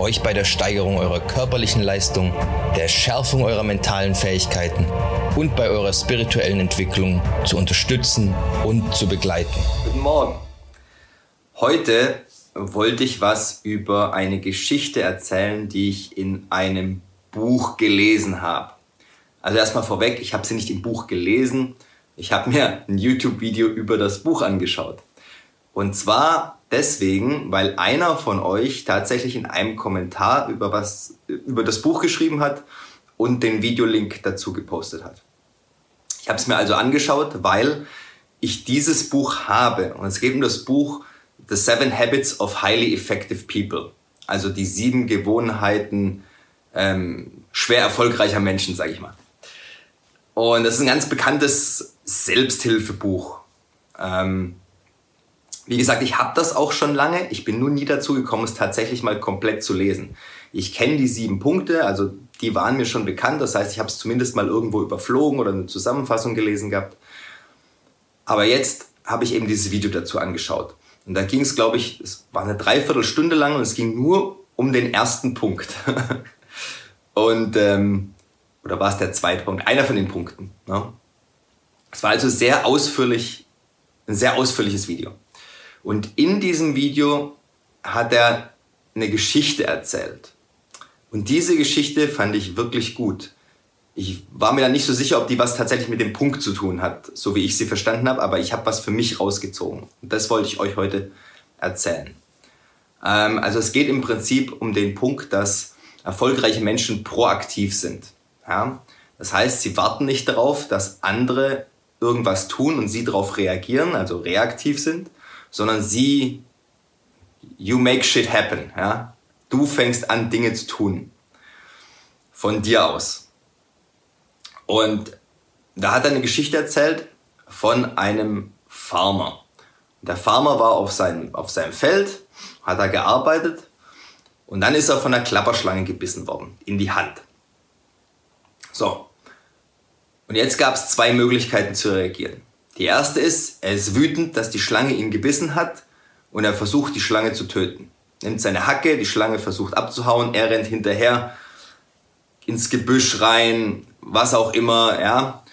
euch bei der Steigerung eurer körperlichen Leistung, der Schärfung eurer mentalen Fähigkeiten und bei eurer spirituellen Entwicklung zu unterstützen und zu begleiten. Guten Morgen. Heute wollte ich was über eine Geschichte erzählen, die ich in einem Buch gelesen habe. Also erstmal vorweg, ich habe sie nicht im Buch gelesen, ich habe mir ein YouTube-Video über das Buch angeschaut. Und zwar deswegen, weil einer von euch tatsächlich in einem Kommentar über was über das Buch geschrieben hat und den Videolink dazu gepostet hat. Ich habe es mir also angeschaut, weil ich dieses Buch habe. Und es geht um das Buch The Seven Habits of Highly Effective People. Also die sieben Gewohnheiten ähm, schwer erfolgreicher Menschen, sage ich mal. Und das ist ein ganz bekanntes Selbsthilfebuch. Ähm, wie gesagt, ich habe das auch schon lange. Ich bin nur nie dazu gekommen, es tatsächlich mal komplett zu lesen. Ich kenne die sieben Punkte, also die waren mir schon bekannt. Das heißt, ich habe es zumindest mal irgendwo überflogen oder eine Zusammenfassung gelesen gehabt. Aber jetzt habe ich eben dieses Video dazu angeschaut. Und da ging es, glaube ich, es war eine Dreiviertelstunde lang und es ging nur um den ersten Punkt. und, ähm, oder war es der zweite Punkt? Einer von den Punkten. Ne? Es war also sehr ausführlich, ein sehr ausführliches Video. Und in diesem Video hat er eine Geschichte erzählt. Und diese Geschichte fand ich wirklich gut. Ich war mir da nicht so sicher, ob die was tatsächlich mit dem Punkt zu tun hat, so wie ich sie verstanden habe, aber ich habe was für mich rausgezogen. Und das wollte ich euch heute erzählen. Ähm, also es geht im Prinzip um den Punkt, dass erfolgreiche Menschen proaktiv sind. Ja? Das heißt, sie warten nicht darauf, dass andere irgendwas tun und sie darauf reagieren, also reaktiv sind, sondern sie, you make shit happen. Ja? Du fängst an, Dinge zu tun. Von dir aus. Und da hat er eine Geschichte erzählt von einem Farmer. Der Farmer war auf seinem, auf seinem Feld, hat da gearbeitet und dann ist er von einer Klapperschlange gebissen worden, in die Hand. So. Und jetzt gab es zwei Möglichkeiten zu reagieren. Die erste ist, er ist wütend, dass die Schlange ihn gebissen hat und er versucht, die Schlange zu töten nimmt seine Hacke, die Schlange versucht abzuhauen, er rennt hinterher ins Gebüsch rein, was auch immer, ja,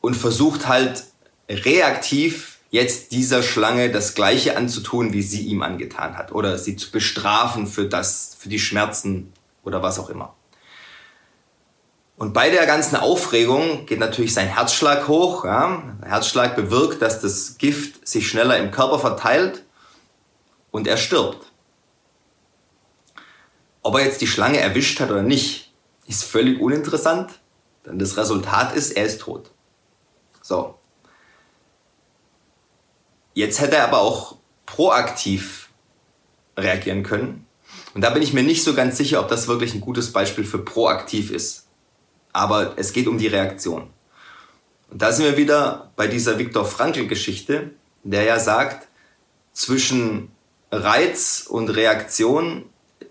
und versucht halt reaktiv jetzt dieser Schlange das Gleiche anzutun, wie sie ihm angetan hat, oder sie zu bestrafen für das, für die Schmerzen oder was auch immer. Und bei der ganzen Aufregung geht natürlich sein Herzschlag hoch. Ja. Der Herzschlag bewirkt, dass das Gift sich schneller im Körper verteilt und er stirbt. Ob er jetzt die Schlange erwischt hat oder nicht, ist völlig uninteressant, denn das Resultat ist, er ist tot. So. Jetzt hätte er aber auch proaktiv reagieren können. Und da bin ich mir nicht so ganz sicher, ob das wirklich ein gutes Beispiel für proaktiv ist. Aber es geht um die Reaktion. Und da sind wir wieder bei dieser Viktor Frankl-Geschichte, der ja sagt, zwischen Reiz und Reaktion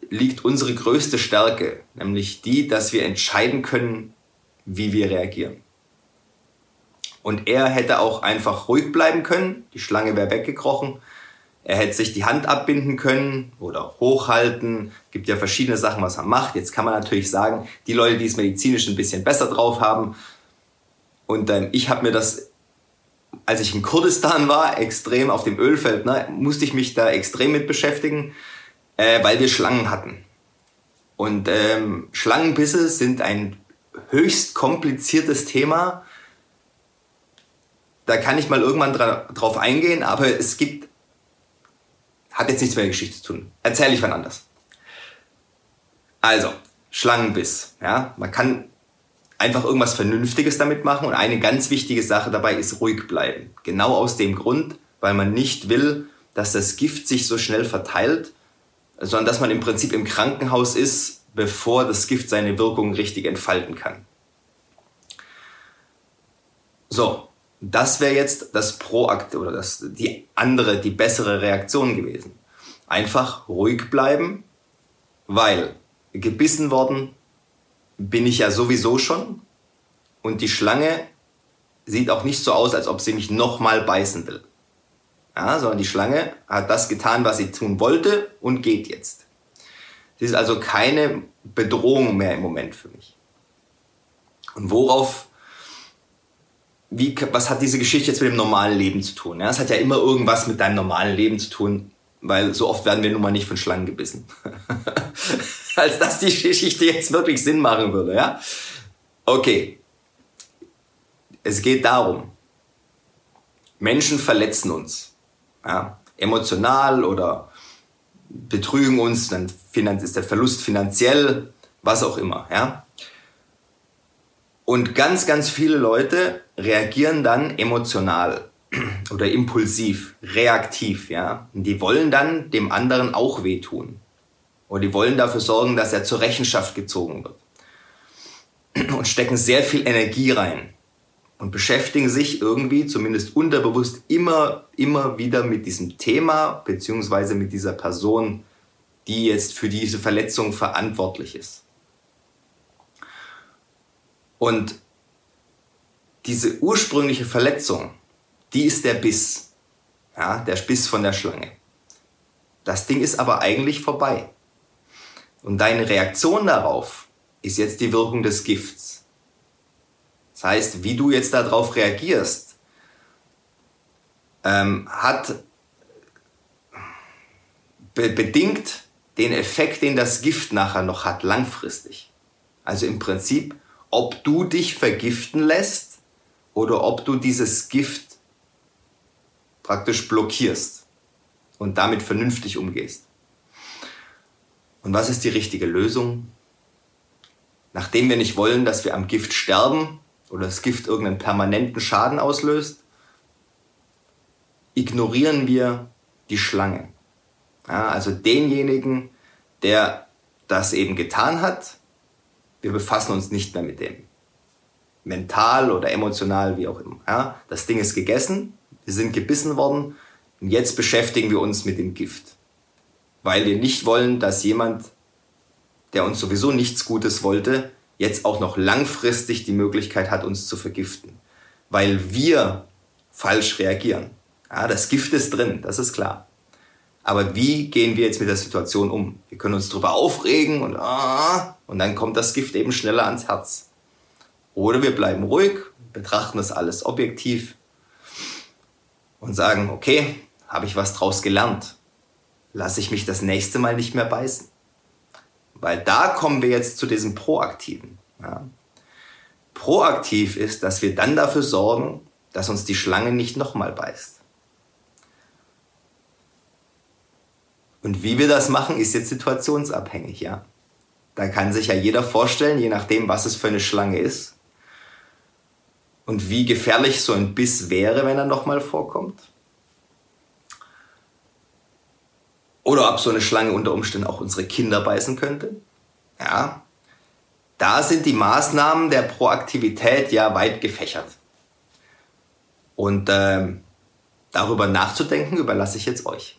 liegt unsere größte Stärke, nämlich die, dass wir entscheiden können, wie wir reagieren. Und er hätte auch einfach ruhig bleiben können, die Schlange wäre weggekrochen, er hätte sich die Hand abbinden können oder hochhalten. Gibt ja verschiedene Sachen, was er macht. Jetzt kann man natürlich sagen, die Leute, die es medizinisch ein bisschen besser drauf haben. Und ähm, ich habe mir das als ich in Kurdistan war, extrem auf dem Ölfeld, ne, musste ich mich da extrem mit beschäftigen, äh, weil wir Schlangen hatten. Und ähm, Schlangenbisse sind ein höchst kompliziertes Thema. Da kann ich mal irgendwann dra drauf eingehen, aber es gibt, hat jetzt nichts mehr mit Geschichte zu tun. Erzähle ich wann anders. Also, Schlangenbiss. Ja, man kann einfach irgendwas Vernünftiges damit machen. Und eine ganz wichtige Sache dabei ist ruhig bleiben. Genau aus dem Grund, weil man nicht will, dass das Gift sich so schnell verteilt, sondern dass man im Prinzip im Krankenhaus ist, bevor das Gift seine Wirkung richtig entfalten kann. So, Das wäre jetzt das Proakt oder das, die andere, die bessere Reaktion gewesen. Einfach ruhig bleiben, weil gebissen worden bin ich ja sowieso schon und die Schlange sieht auch nicht so aus, als ob sie mich nochmal beißen will. Ja, sondern die Schlange hat das getan, was sie tun wollte und geht jetzt. Sie ist also keine Bedrohung mehr im Moment für mich. Und worauf, wie, was hat diese Geschichte jetzt mit dem normalen Leben zu tun? Ja, es hat ja immer irgendwas mit deinem normalen Leben zu tun, weil so oft werden wir nun mal nicht von Schlangen gebissen. Als dass die Geschichte jetzt wirklich Sinn machen würde, ja? Okay. Es geht darum, Menschen verletzen uns. Ja? Emotional oder betrügen uns, dann ist der Verlust finanziell, was auch immer, ja? Und ganz, ganz viele Leute reagieren dann emotional oder impulsiv, reaktiv, ja. Und die wollen dann dem anderen auch wehtun. Oder die wollen dafür sorgen, dass er zur Rechenschaft gezogen wird. Und stecken sehr viel Energie rein. Und beschäftigen sich irgendwie, zumindest unterbewusst, immer, immer wieder mit diesem Thema, beziehungsweise mit dieser Person, die jetzt für diese Verletzung verantwortlich ist. Und diese ursprüngliche Verletzung, die ist der Biss. Ja, der Biss von der Schlange. Das Ding ist aber eigentlich vorbei. Und deine Reaktion darauf ist jetzt die Wirkung des Gifts. Das heißt, wie du jetzt darauf reagierst, ähm, hat be bedingt den Effekt, den das Gift nachher noch hat, langfristig. Also im Prinzip ob du dich vergiften lässt oder ob du dieses Gift praktisch blockierst und damit vernünftig umgehst. Und was ist die richtige Lösung? Nachdem wir nicht wollen, dass wir am Gift sterben oder das Gift irgendeinen permanenten Schaden auslöst, ignorieren wir die Schlange. Ja, also denjenigen, der das eben getan hat wir befassen uns nicht mehr mit dem. Mental oder emotional, wie auch immer. Ja? Das Ding ist gegessen, wir sind gebissen worden und jetzt beschäftigen wir uns mit dem Gift. Weil wir nicht wollen, dass jemand, der uns sowieso nichts Gutes wollte, jetzt auch noch langfristig die Möglichkeit hat, uns zu vergiften. Weil wir falsch reagieren. Ja, das Gift ist drin, das ist klar. Aber wie gehen wir jetzt mit der Situation um? Wir können uns darüber aufregen und, ah, und dann kommt das Gift eben schneller ans Herz. Oder wir bleiben ruhig, betrachten das alles objektiv und sagen, okay, habe ich was draus gelernt? Lasse ich mich das nächste Mal nicht mehr beißen? Weil da kommen wir jetzt zu diesem Proaktiven. Ja. Proaktiv ist, dass wir dann dafür sorgen, dass uns die Schlange nicht nochmal beißt. Und wie wir das machen, ist jetzt situationsabhängig, ja. Da kann sich ja jeder vorstellen, je nachdem, was es für eine Schlange ist. Und wie gefährlich so ein Biss wäre, wenn er nochmal vorkommt. Oder ob so eine Schlange unter Umständen auch unsere Kinder beißen könnte. Ja. Da sind die Maßnahmen der Proaktivität ja weit gefächert. Und äh, darüber nachzudenken, überlasse ich jetzt euch.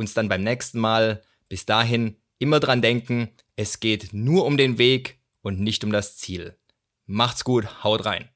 uns dann beim nächsten Mal. Bis dahin immer dran denken, es geht nur um den Weg und nicht um das Ziel. Macht's gut, haut rein.